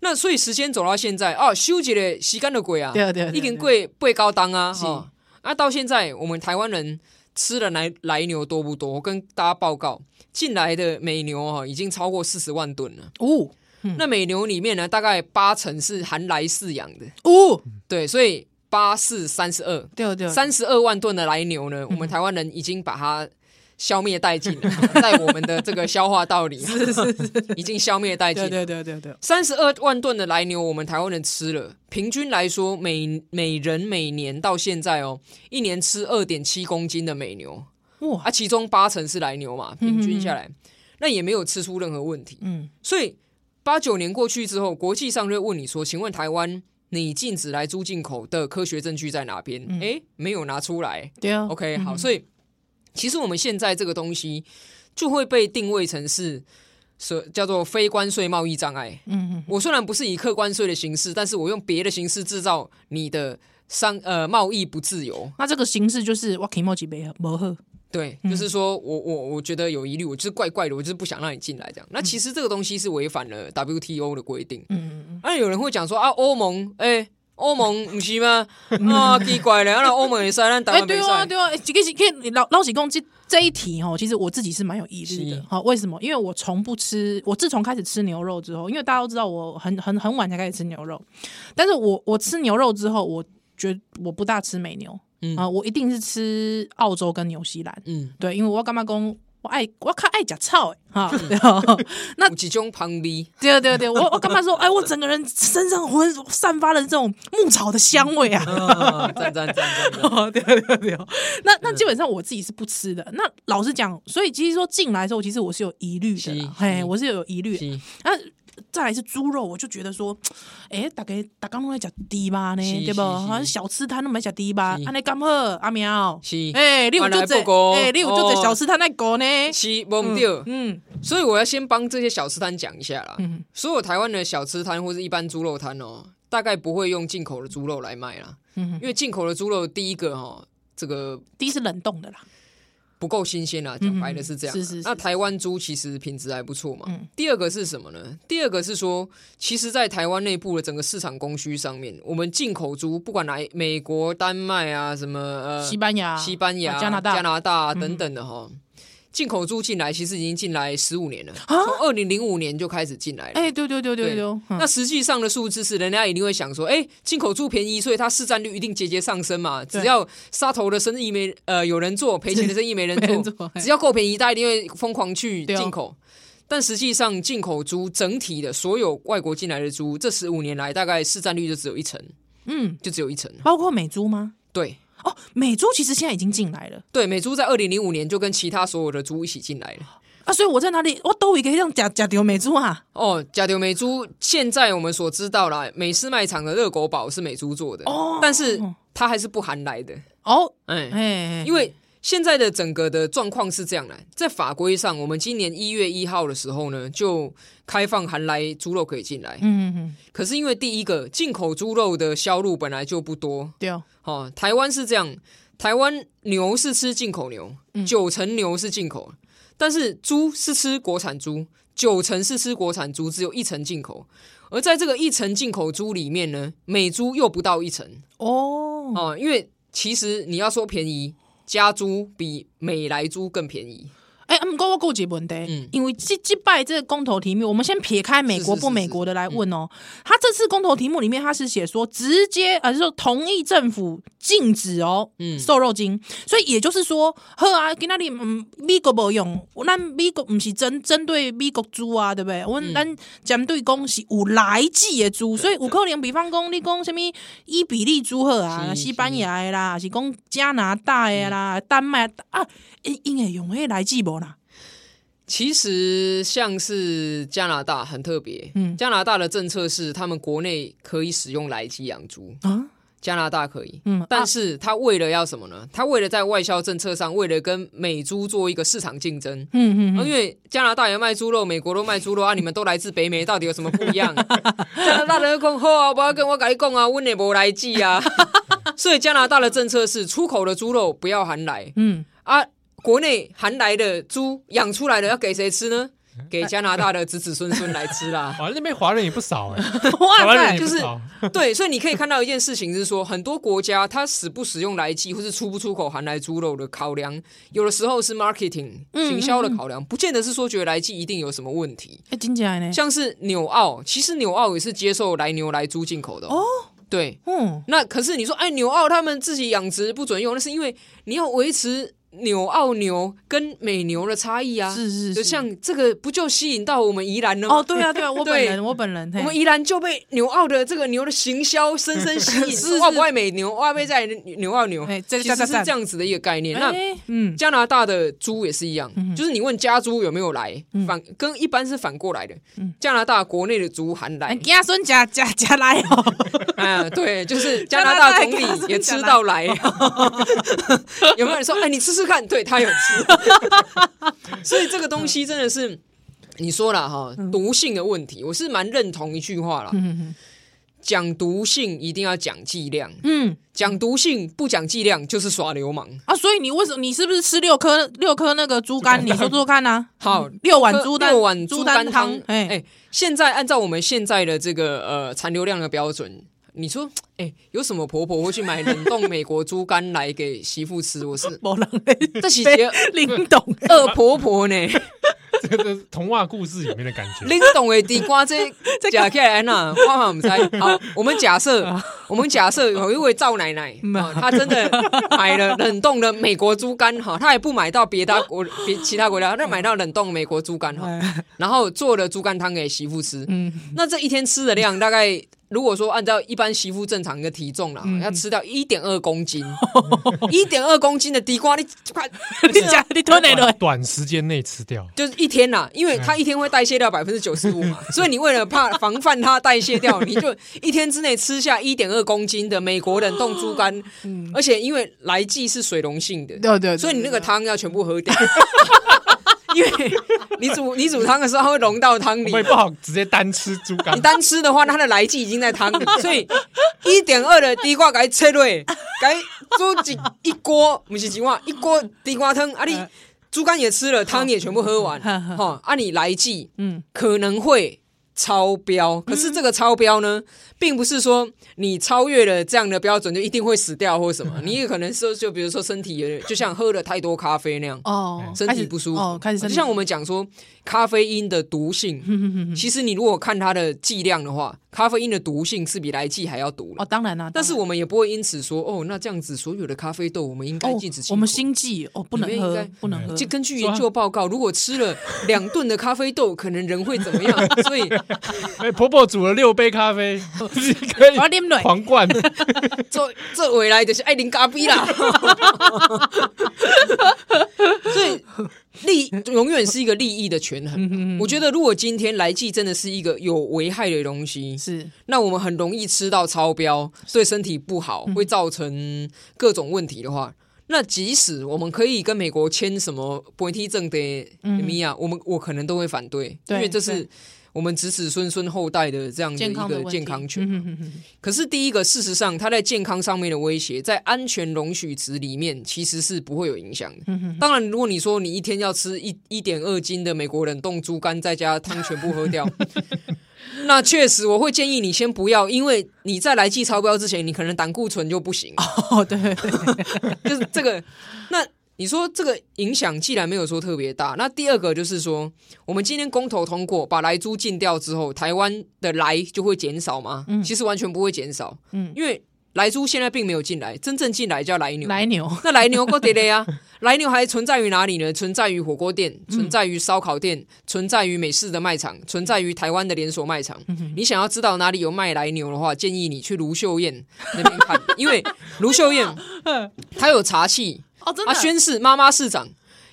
那所以时间走到现在哦，休息的时间的贵啊，对对，已经贵贵高档啊哈。啊，到现在我们台湾人吃的来来牛多不多？我跟大家报告，进来的美牛哈已经超过四十万吨了哦。那美牛里面呢，大概八成是含来饲养的哦。对，所以八四三十二，对对，三十二万吨的来牛呢，我们台湾人已经把它。消灭殆尽了，在我们的这个消化道里，是是是，已经消灭殆尽。对对对对，三十二万吨的来牛，我们台湾人吃了，平均来说，每每人每年到现在哦，一年吃二点七公斤的美牛，哇！啊，其中八成是来牛嘛，平均下来，嗯、那也没有吃出任何问题。嗯，所以八九年过去之后，国际上就会问你说：“请问台湾，你禁止来猪进口的科学证据在哪边？”哎、嗯，没有拿出来。对啊，OK，好，所以。其实我们现在这个东西就会被定位成是说叫做非关税贸易障碍。嗯嗯，我虽然不是以客关税的形式，但是我用别的形式制造你的商呃贸易不自由。那这个形式就是我 kimochi 没没喝。对，就是说我我我觉得有疑虑，我就是怪怪的，我就是不想让你进来这样。那其实这个东西是违反了 WTO 的规定。嗯嗯嗯。那有人会讲说啊，欧盟哎。欸欧盟 不是吗？啊，奇怪了，那欧盟也塞，那台湾没塞。对啊，对啊，这个是可以老老实讲，这这一题哦，其实我自己是蛮有疑虑的。好，为什么？因为我从不吃，我自从开始吃牛肉之后，因为大家都知道我很很很晚才开始吃牛肉，但是我我吃牛肉之后，我觉得我不大吃美牛，嗯。啊，我一定是吃澳洲跟纽西兰，嗯，对，因为我干嘛讲？我爱我靠爱假草哎哈，那几种旁边，对对对，我我干嘛说哎，我整个人身上浑散发了这种牧草的香味啊，赞赞赞赞，对对 对，那那基本上我自己是不吃的。那老实讲，所以其实说进来的时候，其实我是有疑虑的，嘿，我是有疑虑。那再来是猪肉，我就觉得说，哎，大概大家都在讲猪吧呢，对不？好像小吃摊都没讲猪吧，安尼刚好？阿苗，是，哎，你有就这，哎，你有就这小吃摊在搞呢，是，忘掉，嗯，所以我要先帮这些小吃摊讲一下啦，嗯，所有台湾的小吃摊或是一般猪肉摊哦，大概不会用进口的猪肉来卖啦，嗯，因为进口的猪肉第一个哈，这个第一是冷冻的啦。不够新鲜啊，讲白的是这样。是是是。那台湾猪其实品质还不错嘛。嗯。第二个是什么呢？第二个是说，其实，在台湾内部的整个市场供需上面，我们进口猪，不管来美国、丹麦啊，什么呃，西班牙、西班牙、加拿大、加拿大等等的哈。进口猪进来，其实已经进来十五年了，从二零零五年就开始进来了。哎，对对对对对。那实际上的数字是，人家一定会想说，哎，进口猪便宜，所以它市占率一定节节上升嘛。只要杀头的生意没呃有人做，赔钱的生意没人做，只要够便宜，大家一定会疯狂去进口。但实际上，进口猪整体的所有外国进来的猪，这十五年来大概市占率就只有一成，嗯，就只有一成。包括美猪吗？对。哦，美猪其实现在已经进来了。对，美猪在二零零五年就跟其他所有的猪一起进来了啊，所以我在哪里，我都一个这样假假丢美猪啊。哦，假丢美猪，现在我们所知道啦，美式卖场的热狗堡是美猪做的哦，但是它还是不含来的哦，哎哎，因为。现在的整个的状况是这样的，在法规上，我们今年一月一号的时候呢，就开放含来猪肉可以进来。嗯嗯嗯。可是因为第一个进口猪肉的销路本来就不多，对哦。台湾是这样，台湾牛是吃进口牛，九成牛是进口，但是猪是吃国产猪，九成是吃国产猪，只有一成进口。而在这个一成进口猪里面呢，美猪又不到一成哦哦，因为其实你要说便宜。加猪比美来猪更便宜。哎、欸，不过我有一个问题，嗯，因为这这拜这个公投题目，我们先撇开美国不美国的来问哦。他这次公投题目里面，他是写说直接，呃，就是说同意政府禁止哦，嗯，瘦肉精。所以也就是说，好啊，今那里嗯，美国不用，咱美国不是针针对美国猪啊，对不对？我咱针对讲是有来记的猪，所以有可能，比方讲你讲什么伊比利猪好啊，西班牙的啦，是讲加拿大的啦，丹麦啊。因因为用迄来记无啦，其实像是加拿大很特别，嗯，加拿大的政策是他们国内可以使用来鸡养猪啊，加拿大可以，嗯，但是他为了要什么呢？他为了在外销政策上，为了跟美猪做一个市场竞争，嗯嗯，因为加拿大也卖猪肉，美国都卖猪肉啊，你们都来自北美，到底有什么不一样？加拿大人讲好啊，不要跟我跟你讲啊，我也无来记啊，所以加拿大的政策是出口的猪肉不要含来，嗯。啊。国内含来的猪养出来的要给谁吃呢？给加拿大的子子孙孙来吃啦。哇，那边华人也不少哎，哇塞，就是对，所以你可以看到一件事情是说，很多国家它使不使用来鸡，或是出不出口含来猪肉的考量，有的时候是 marketing 行销的考量，不见得是说觉得来鸡一定有什么问题。哎，听起来呢，像是纽澳，其实纽澳也是接受来牛来猪进口的哦。对，嗯，那可是你说，哎，纽澳他们自己养殖不准用，那是因为你要维持。纽澳牛跟美牛的差异啊，是是，是，就像这个不就吸引到我们宜兰呢？哦，对啊，对啊，我本人，我本人，我们宜兰就被纽澳的这个牛的行销深深吸引，是外不爱美牛，爱美在纽澳牛，其实是这样子的一个概念。那嗯，加拿大的猪也是一样，就是你问家猪有没有来，反跟一般是反过来的。加拿大国内的猪还来，家孙家家家来哦，啊，对，就是加拿大总理也吃到来，有没有人说，哎，你吃吃？看，对他有吃，所以这个东西真的是你说了哈，毒性的问题，我是蛮认同一句话了。讲毒性一定要讲剂量，嗯，讲毒性不讲剂量就是耍流氓啊！所以你为什么你是不是吃六颗六颗那个猪肝？你说说看啊！好，六碗猪六碗猪肝汤。哎哎，现在按照我们现在的这个呃残留量的标准。你说，哎、欸，有什么婆婆会去买冷冻美国猪肝来给媳妇吃？我是，这是些灵动恶婆婆呢。这个童话故事里面的感觉。林董的地瓜这 假起来呢？花花我们猜。好，我们假设，我们假设有一位赵奶奶，她真的买了冷冻的美国猪肝哈，她也不买到别的国别其他国家，她买到冷冻美国猪肝哈，然后做了猪肝汤给媳妇吃。嗯，那这一天吃的量大概。如果说按照一般媳妇正常一个体重啦，嗯要吃掉一点二公斤，一点二公斤的地瓜，你快 你讲你吞哪短短时间内吃掉，就是一天啦，因为它一天会代谢掉百分之九十五嘛，所以你为了怕防范它代谢掉，你就一天之内吃下一点二公斤的美国冷冻猪肝，而且因为来剂是水溶性的，对对，所以你那个汤要全部喝掉。因为你煮 你煮汤的时候，它会融到汤里。我们也不好直接单吃猪肝你。单吃的话，它的来剂已经在汤里，所以一点二的地瓜给它切落，给它煮几一锅，不是几碗，一锅地瓜汤。啊，你猪肝也吃了，汤也全部喝完，哈，啊，你来剂，嗯，可能会超标。可是这个超标呢，并不是说你超越了这样的标准就一定会死掉或什么，你也可能说，就比如说身体有点，就像喝了太多咖啡那样。哦，身体不舒服，哦，开始就像我们讲说咖啡因的毒性，其实你如果看它的剂量的话，咖啡因的毒性是比来剂还要毒哦，当然啦，但是我们也不会因此说哦，那这样子所有的咖啡豆我们应该禁止。我们心悸哦，不能喝不能喝。就根据研究报告，如果吃了两顿的咖啡豆，可能人会怎么样？所以哎，婆婆煮了六杯咖啡，你可以我要啉落狂灌。这这未来就是爱啉咖啡啦。所以利永远是一个利益的权衡。我觉得，如果今天来剂真的是一个有危害的东西，是。那我们很容易吃到超标，对身体不好，会造成各种问题的话，那即使我们可以跟美国签什么不体证的米亚，我们我可能都会反对，因为这是我们子子孙孙后代的这样的一个健康权。可是第一个，事实上，它在健康上面的威胁，在安全容许值里面，其实是不会有影响的。当然，如果你说你一天要吃一一点二斤的美国冷冻猪肝，再加汤全部喝掉。那确实，我会建议你先不要，因为你在来记超标之前，你可能胆固醇就不行。哦，对对，就是这个。那你说这个影响既然没有说特别大，那第二个就是说，我们今天公投通过把莱猪禁掉之后，台湾的莱就会减少吗？嗯，其实完全不会减少。嗯，因为莱猪现在并没有进来，真正进来叫莱牛。莱牛，那莱牛够得了呀？莱牛还存在于哪里呢？存在于火锅店，存在于烧烤店，存在于美式的卖场，存在于台湾的连锁卖场。你想要知道哪里有卖莱牛的话，建议你去卢秀燕那边看，因为卢秀燕 她有查缉。哦，真的，他宣誓妈妈市长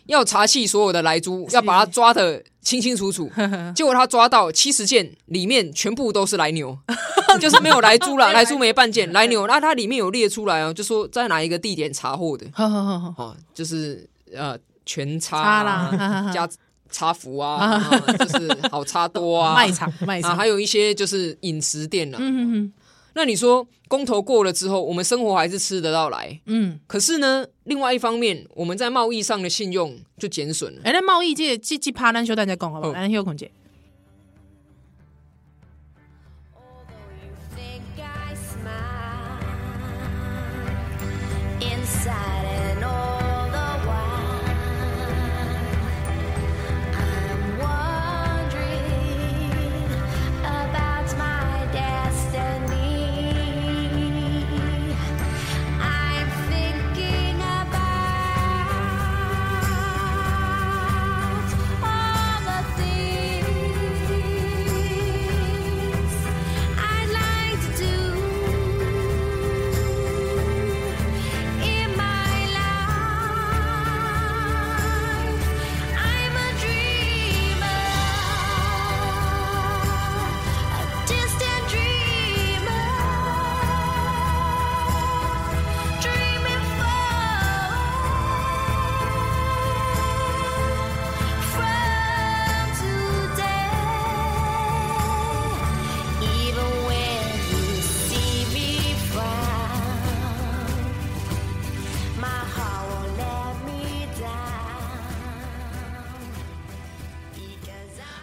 要查缉所有的来猪，要把他抓的清清楚楚。结果他抓到七十件，里面全部都是来牛，就是没有来猪了，来猪没半件，来牛。那它里面有列出来哦，就说在哪一个地点查获的，哦，就是呃全插啦，加插福啊，就是好差多啊，卖场卖场，还有一些就是饮食店啊。那你说公投过了之后，我们生活还是吃得到来，嗯，可是呢，另外一方面，我们在贸易上的信用就减损了。哎、欸，那贸易界这这趴，咱小蛋再讲好不好？咱休困者。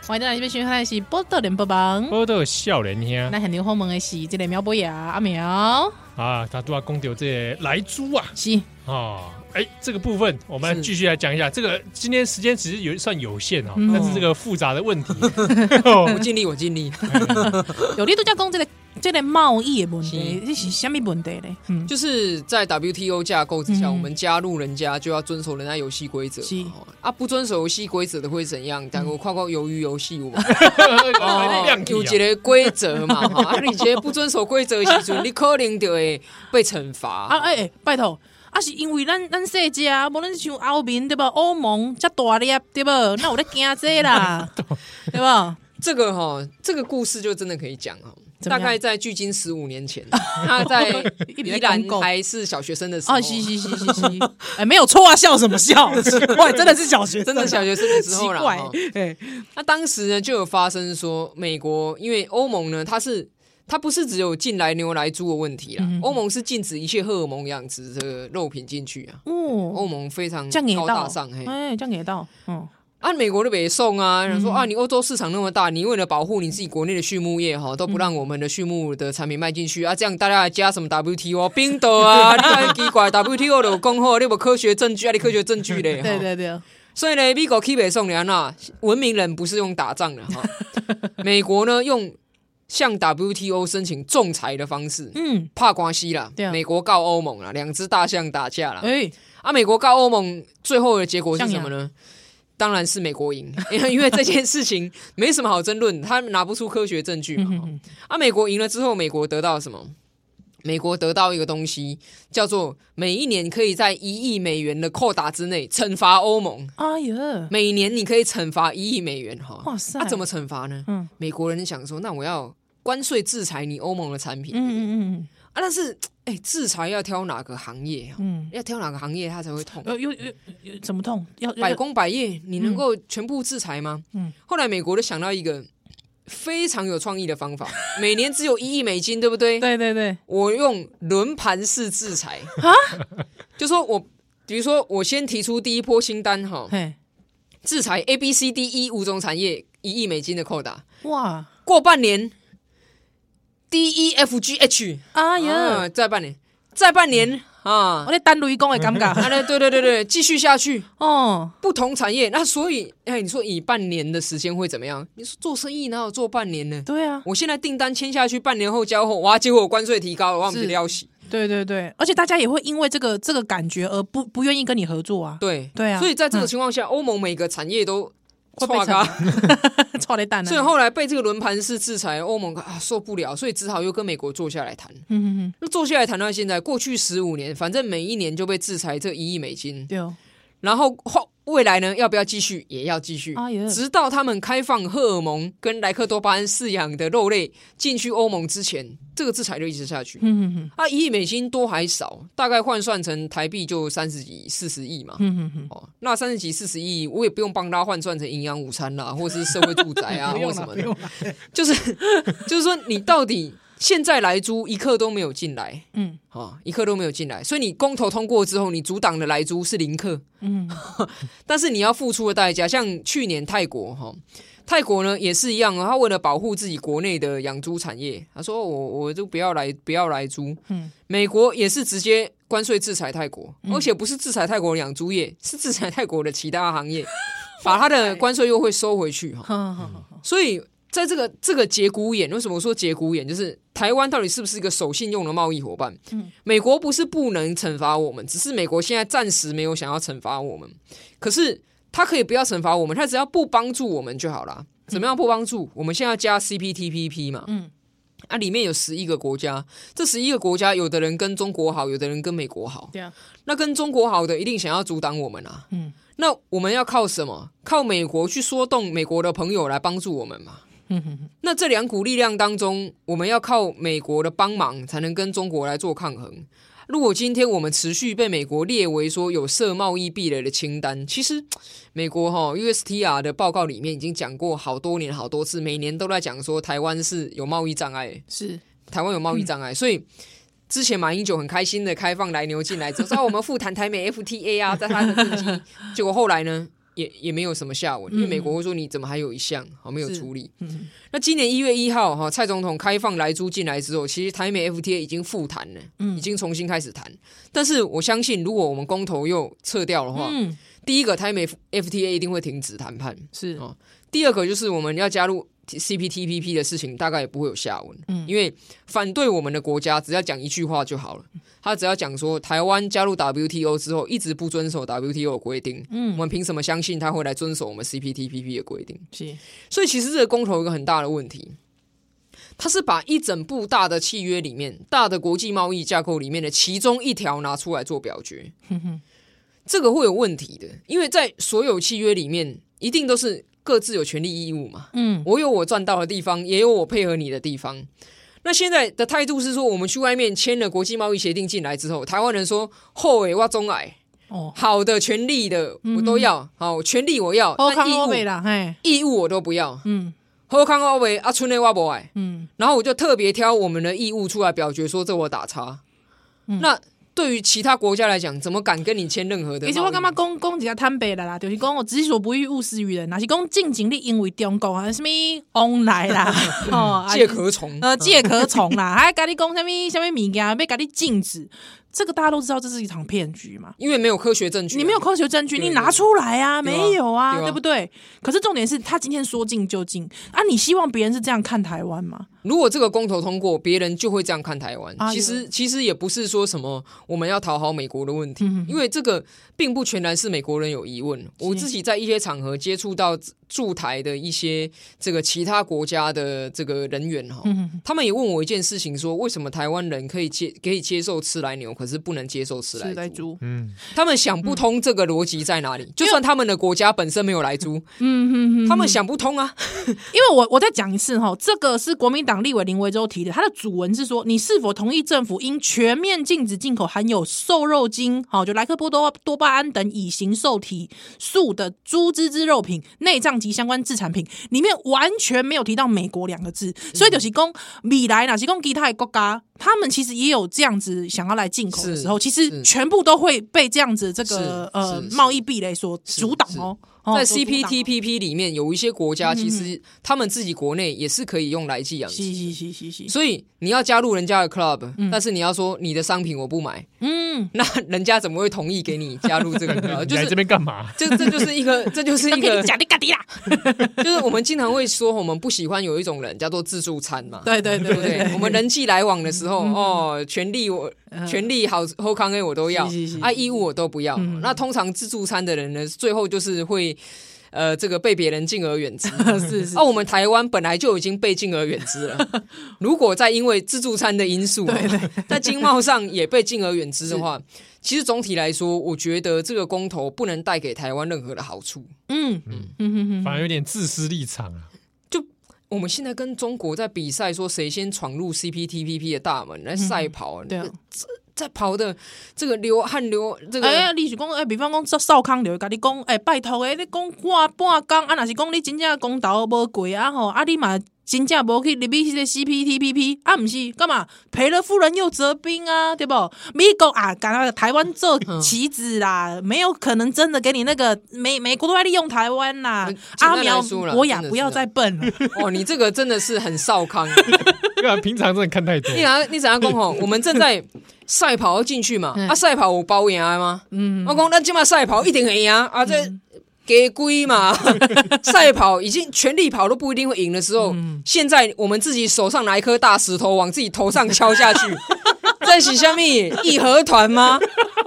欢迎大家这边收看的是《波特联播网》，宝岛少年兄，那肯定后门的是这个苗博雅阿苗。啊，他都要攻掉这莱猪啊，是。啊，哎，这个部分我们来继续来讲一下。这个今天时间其实有算有限哦，但是这个复杂的问题，我尽力，我尽力。有力度加工这个这个贸易的问题，是这是什么问题呢？嗯，就是在 WTO 架构之下，嗯我们加入人家就要遵守人家游戏规则是啊，不遵守游戏规则的会怎样？但我看过鱿鱼游戏嘛，哦亮有一个规则嘛，哈，啊，你觉得不遵守规则的时阵，你可能就会被惩罚。啊，哎、欸，拜托，啊是因为咱咱世界啊，无论像欧盟对吧？欧盟遮大粒对吧？那我在惊这啦，对吧？这个哈，这个故事就真的可以讲哈。大概在距今十五年前，他在 宜兰还是小学生的时候，啊，嘻嘻嘻嘻嘻，哎、欸，没有错啊，笑什么笑？奇怪，真的是小学生，真的小学生的时候怪哈，哎，那当时呢，就有发生说，美国因为欧盟呢，它是它不是只有进来牛来猪的问题啦，欧盟是禁止一切荷尔蒙养殖这个肉品进去啊。哦，欧盟非常这样也到。高大上，嘿，哎，这样也到，嗯，啊，美国的北宋啊，人说啊，你欧洲市场那么大，你为了保护你自己国内的畜牧业哈，都不让我们的畜牧的产品卖进去啊，这样大家还加什么 WTO 冰岛啊？你太奇怪 WTO 的讲好，你有科学证据啊？你科学证据嘞？对对对，所以呢，美国去北宋人啊，文明人不是用打仗的哈，美国呢用向 WTO 申请仲裁的方式，嗯，怕关系啦对啊，美国告欧盟啦，两只大象打架啦，哎，啊，美国告欧盟最后的结果是什么呢？当然是美国赢，因 为因为这件事情没什么好争论，他拿不出科学证据嘛。啊，美国赢了之后，美国得到什么？美国得到一个东西，叫做每一年可以在一亿美元的扣打之内惩罚欧盟。哎呀，每年你可以惩罚一亿美元哈。哇塞那、啊、怎么惩罚呢？嗯美国人想说，那我要关税制裁你欧盟的产品。嗯嗯嗯啊，但是 哎，制裁要挑哪个行业啊？嗯，要挑哪个行业它才会痛？呃，有有有怎么痛？要百工百业，你能够全部制裁吗？嗯，后来美国就想到一个非常有创意的方法，每年只有一亿美金，对不对？对对对，我用轮盘式制裁啊，就说我比如说我先提出第一波新单哈，制裁 A B C D E 五种产业一亿美金的扣打，哇，过半年 D E F G H，哎呀，啊，再半年，再半年啊。我，那单雷公的感 啊，对对对对，继续下去。哦，不同产业，那所以，哎，你说以半年的时间会怎么样？你说做生意哪有做半年呢？对啊，我现在订单签下去，半年后交货，哇，结果我关税提高了，我们是。要洗。对对对，而且大家也会因为这个这个感觉而不不愿意跟你合作啊，对。对啊。所以在这个情况下，欧、盟每个产业都会被 所以后来被这个轮盘式制裁，欧盟啊受不了，所以只好又跟美国坐下来谈。嗯嗯嗯，那坐下来谈到现在，过去十五年，反正每一年就被制裁这一亿美金，对哦，然后后未来呢，要不要继续？也要继续，哎直到他们开放荷尔蒙跟莱克多巴胺饲养的肉类进去欧盟之前，这个制裁就一直下去。啊，一亿美金多还少？大概换算成台币就三十几、四十亿嘛。哦，那三十几、四十亿，我也不用帮他换算成营养午餐啦，或是社会住宅啊，或什么的。就是就是说，你到底现在来猪一克都没有进来，嗯。啊、哦，一克都没有进来，所以你公投通过之后，你阻挡的来猪是零克，嗯。但是你要付出的代价，像去年泰国哈、哦，泰国呢也是一样啊，他为了保护自己国内的养猪产业，他说我我就不要来不要来猪，嗯，美国也是直接关税制裁泰国，而且不是制裁泰国的养猪业，是制裁泰国的其他行业，把他的关税优惠收回去哈、所以在这个这个节骨眼，为什么我说节骨眼？就是台湾到底是不是一个守信用的贸易伙伴？嗯，美国不是不能惩罚我们，只是美国现在暂时没有想要惩罚我们。可是他可以不要惩罚我们，他只要不帮助我们就好了。怎么样不帮助？我们现在要加 CPTPP 嘛？嗯，啊，里面有十一个国家，这十一个国家，有的人跟中国好，有的人跟美国好。对啊，那跟中国好的一定想要阻挡我们啊。嗯，那我们要靠什么？靠美国去说动美国的朋友来帮助我们嘛？嗯 哼那这两股力量当中，我们要靠美国的帮忙，才能跟中国来做抗衡。如果今天我们持续被美国列为说有设贸易壁垒的清单，其实 美国哈 USTR 的报告里面已经讲过好多年、好多次，每年都在讲说台湾是有贸易障碍，是，台湾有贸易障碍，所以之前马英九很开心的开放来牛进来，说我们复谈台美 FTA 啊，在他的政绩，结果后来呢？也也没有什么下文，因为美国会说你怎么还有一项好没有处理。嗯那今年一月一号哈，蔡总统开放莱猪进来之后，其实台美 FTA 已经复谈了，已经重新开始谈。但是我相信，如果我们公投又撤掉的话，嗯，第一个台美 FTA 一定会停止谈判。是，哦第二个就是我们要加入 CPTPP 的事情，大概也不会有下文。嗯，因为反对我们的国家只要讲一句话就好了，他只要讲说台湾加入 WTO 之后一直不遵守 WTO 的规定，嗯，我们凭什么相信他会来遵守我们 CPTPP 的规定？是，所以其实这个公投有一个很大的问题，他是把一整部大的契约里面、大的国际贸易架构里面的其中一条拿出来做表决。哼哼，这个会有问题的，因为在所有契约里面，一定都是各自有权利义务嘛。嗯，我有我赚到的地方，也有我配合你的地方。那现在的态度是说，我们去外面签了国际贸易协定进来之后，台湾人说后尾挖中矮哦，好的权利的我都要，好权利我要，但义务义务我都不要。嗯。后康奥维阿春内挖博爱，嗯，然后我就特别挑我们的义务出来表决，说这我打叉。嗯、那对于其他国家来讲，怎么敢跟你签任何的？其实我干嘛讲讲一下坦白的啦，就是讲我己所不欲，勿施于人，那是讲进警力因为中国啊什么往来啦，哦，介壳虫，呃，介壳虫啦，还跟你讲什么什么物件，要给你禁止。这个大家都知道，这是一场骗局嘛？因为没有科学证据，你没有科学证据，你拿出来啊？没有啊，对不对？可是重点是他今天说禁就禁啊！你希望别人是这样看台湾吗？如果这个公投通过，别人就会这样看台湾。其实，其实也不是说什么我们要讨好美国的问题，因为这个并不全然是美国人有疑问。我自己在一些场合接触到驻台的一些这个其他国家的这个人员哈，他们也问我一件事情，说为什么台湾人可以接可以接受吃来牛，可是不能接受吃来猪，嗯，他们想不通这个逻辑在哪里。就算他们的国家本身没有来猪，嗯。嗯，他们想不通啊。因为我我再讲一次哈，这个是国民党立委林维洲提的，他的主文是说，你是否同意政府应全面禁止进口含有瘦肉精，好，就莱克波多多巴胺等乙型受体素的猪只之肉品、内脏及相关制产品，里面完全没有提到美国两个字，所以就是讲未来哪是讲其他的国家。他们其实也有这样子想要来进口的时候，其实全部都会被这样子这个呃贸易壁垒所阻挡哦。在 CPTPP 里面有一些国家，其实他们自己国内也是可以用来寄养鸡。所以你要加入人家的 club，但是你要说你的商品我不买，嗯，那人家怎么会同意给你加入这个 club？就是来这边干嘛？这这就是一个，这就是一个假的假的啦。就是我们经常会说，我们不喜欢有一种人叫做自助餐嘛。对对对对，我们人际来往的时候，哦，权力我权利好后康 A 我都要，啊，义务我都不要。那通常自助餐的人呢，最后就是会。呃，这个被别人敬而远之，是是。哦、啊，我们台湾本来就已经被敬而远之了。如果再因为自助餐的因素，对对对在经贸上也被敬而远之的话，其实总体来说，我觉得这个公投不能带给台湾任何的好处。嗯嗯嗯，反而有点自私立场啊。就我们现在跟中国在比赛，说谁先闯入 CPTPP 的大门来赛跑，嗯、对、啊。在跑的这个流汗流这个，哎呀，你是讲哎，比方讲少少康流，跟你讲哎，拜托诶，你讲半半工啊，若是讲你真正公道无过啊吼，啊你嘛真正无去入去迄个 CPTPP 啊，毋是干嘛？赔了夫人又折兵啊，对不？美国啊，赶快台湾做棋子啦，没有可能真的给你那个美美国都在利用台湾啦。阿苗博雅不要再笨了哦，你这个真的是很少康，对啊，平常真的看太多。你想你怎样讲吼？我们正在。赛跑要进去嘛？啊，赛跑有包赢吗？嗯，我讲那今嘛赛跑一定会赢啊！这给龟嘛？赛跑已经全力跑都不一定会赢的时候，现在我们自己手上拿一颗大石头往自己头上敲下去，在洗下面义和团吗？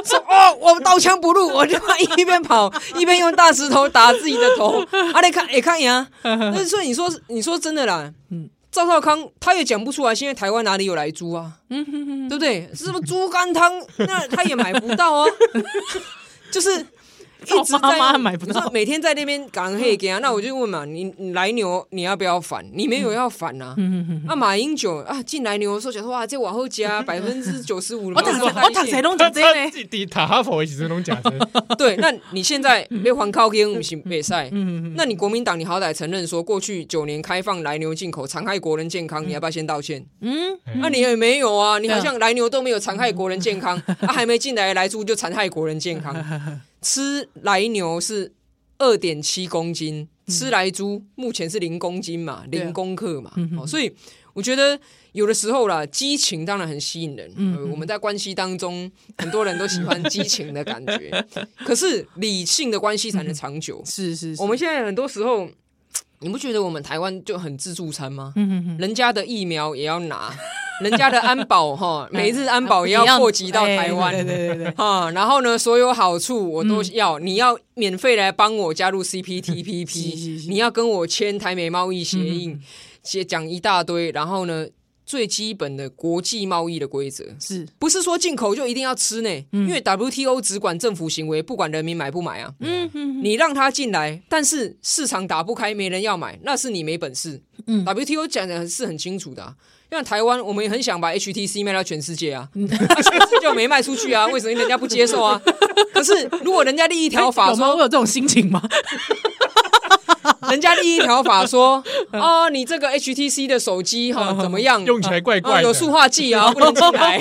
说哦，我刀枪不入，我就一边跑一边用大石头打自己的头。啊，你看，也看赢。但是说，你说，你说真的啦，嗯。赵少康他也讲不出来，现在台湾哪里有来猪啊？嗯哼哼，对不对？是不是猪肝汤？那他也买不到啊，就是。一直在妈妈买不到，每天在那边赶黑给啊，那我就问嘛，你来牛你要不要反？你没有要反呐？啊，马英九啊进来牛的时候，想说哇，这往后加百分之九十五。我躺我躺谁弄假真呢？底塔哈佛一直弄假真。对，那你现在没还靠边不行比赛？那你国民党你好歹承认说过去九年开放来牛进口残害国人健康，你要不要先道歉？嗯，那你也没有啊，你好像来牛都没有残害国人健康，啊，还没进来来猪就残害国人健康。吃来牛是二点七公斤，嗯、吃来猪目前是零公斤嘛，零公克嘛，哦、所以我觉得有的时候啦，激情当然很吸引人。嗯、我们在关系当中，很多人都喜欢激情的感觉，可是理性的关系才能长久。是是，是，我们现在很多时候你不觉得我们台湾就很自助餐吗？人家的疫苗也要拿，人家的安保哈，每日安保也要扩及到台湾，对对对对，哈，然后呢，所有好处我都要，你要免费来帮我加入 CPTPP，你要跟我签台美贸易协议，写讲一大堆，然后呢，最基本的国际贸易的规则是不是说进口就一定要吃呢？因为 WTO 只管政府行为，不管人民买不买啊。嗯嗯，你让他进来，但是市场打不开，没人要买，那是你没本事。嗯，WTO 讲的是很清楚的啊。像台湾，我们也很想把 HTC 卖到全世界啊，全世界没卖出去啊，为什么人家不接受啊？可是如果人家立一条法说，我有这种心情吗？人家第一条法说，哦，你这个 HTC 的手机哈怎么样？用起来怪怪的，有塑化剂啊，不能进来。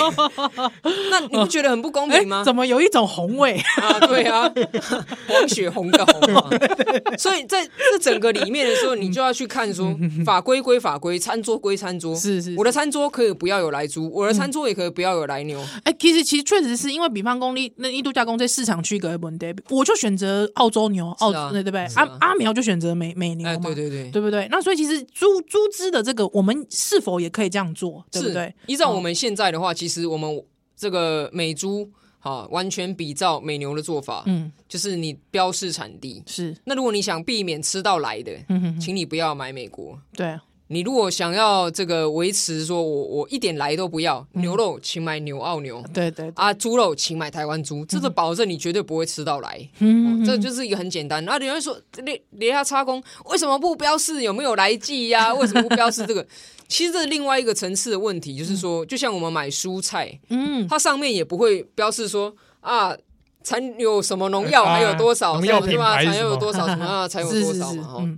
那你不觉得很不公平吗？怎么有一种红味啊？对啊，黄血红的红。所以在这整个里面的时候，你就要去看说，法规归法规，餐桌归餐桌。是是，我的餐桌可以不要有来猪，我的餐桌也可以不要有来牛。哎，其实其实确实是因为比方公立，那印度加工在市场区隔的问题，我就选择澳洲牛，澳对对不对？阿阿苗就选择美美牛嘛。对对对，对不对？那所以其实猪猪只的这个，我们是否也可以这样做？对不对？依照我们现在的话，其实我们这个美猪哈，完全比照美牛的做法，嗯，就是你标示产地是。那如果你想避免吃到来的，嗯哼，请你不要买美国。对。你如果想要这个维持说我，我我一点来都不要，嗯、牛肉请买牛澳牛，对对，对。啊，猪肉请买台湾猪，这个保证你绝对不会吃到来，嗯、哦，这就是一个很简单。那有人说，连连下插工为什么不标示有没有来记呀？为什么不标示这个？其实这是另外一个层次的问题，就是说，就像我们买蔬菜，嗯，它上面也不会标示说啊，残有什么农药，还有多少，农药品牌残有多少什么啊，才有 多少嘛，哈。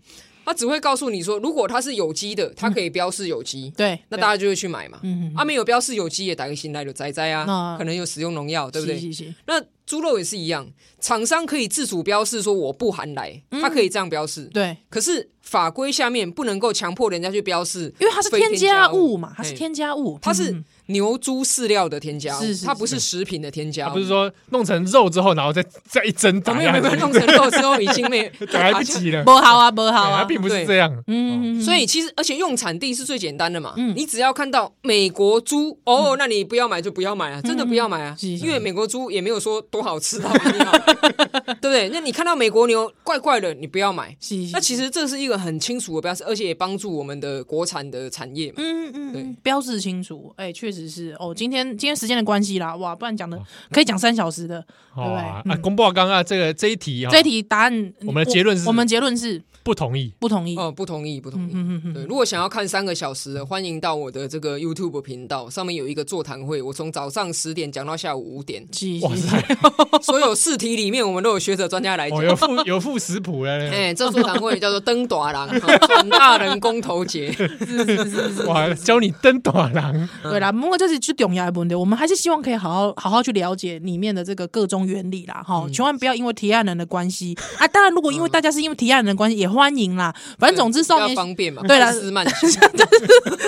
他只会告诉你说，如果它是有机的，它可以标示有机，对，那大家就会去买嘛。嗯，啊，没有标示有机也打个新来的仔仔啊，可能有使用农药，对不对？那猪肉也是一样，厂商可以自主标示说我不含来，它可以这样标示。对，可是法规下面不能够强迫人家去标示，因为它是添加物嘛，它是添加物，它是。牛猪饲料的添加物，它不是食品的添加。物。不是说弄成肉之后，然后再再一蒸打没有没有，弄成肉之后已经没来不及了。不好啊，不好啊，它并不是这样。嗯，所以其实而且用产地是最简单的嘛。你只要看到美国猪，哦，那你不要买就不要买啊，真的不要买啊，因为美国猪也没有说多好吃啊，对不对？那你看到美国牛怪怪的，你不要买。那其实这是一个很清楚的标示，而且也帮助我们的国产的产业嘛。嗯嗯，对，标志清楚，哎，确实是哦。今天今天时间的关系啦，哇，不然讲的可以讲三小时的，对不对？啊，公布刚刚这个这一题啊，这一题答案，我们的结论是，我们结论是。不同意，不同意，哦，不同意，不同意。嗯嗯嗯。对，如果想要看三个小时的，欢迎到我的这个 YouTube 频道，上面有一个座谈会，我从早上十点讲到下午五点。哇塞！所有试题里面，我们都有学者专家来讲，有附有附食谱嘞。哎，这座谈会叫做“登大人”，转大人公投节。是是是是。哇，教你登大人。对啦，不过这是最重要的问题，我们还是希望可以好好好好去了解里面的这个各种原理啦。哈，千万不要因为提案人的关系啊。当然，如果因为大家是因为提案人的关系，也欢迎啦。反正总之，少年方便嘛，对了，快思慢想。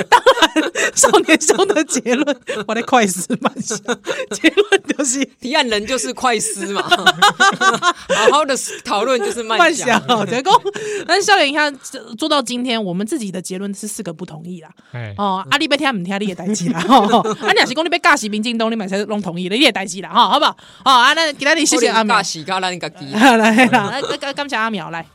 当然，少年兄的结论，我的快思慢想，结论就是提案人就是快思嘛，好好的讨论就是慢想。结果，但是少年，你看做到今天，我们自己的结论是四个不同意啦。哦，阿力被听不听，你也代志啦。啊，你也是讲你被尬死民进党，你买才弄同意了，你也代志啦。哈，好不好？好啊，那给他你谢谢阿苗。尬死，尬烂个鸡。来啦，感感谢阿苗来。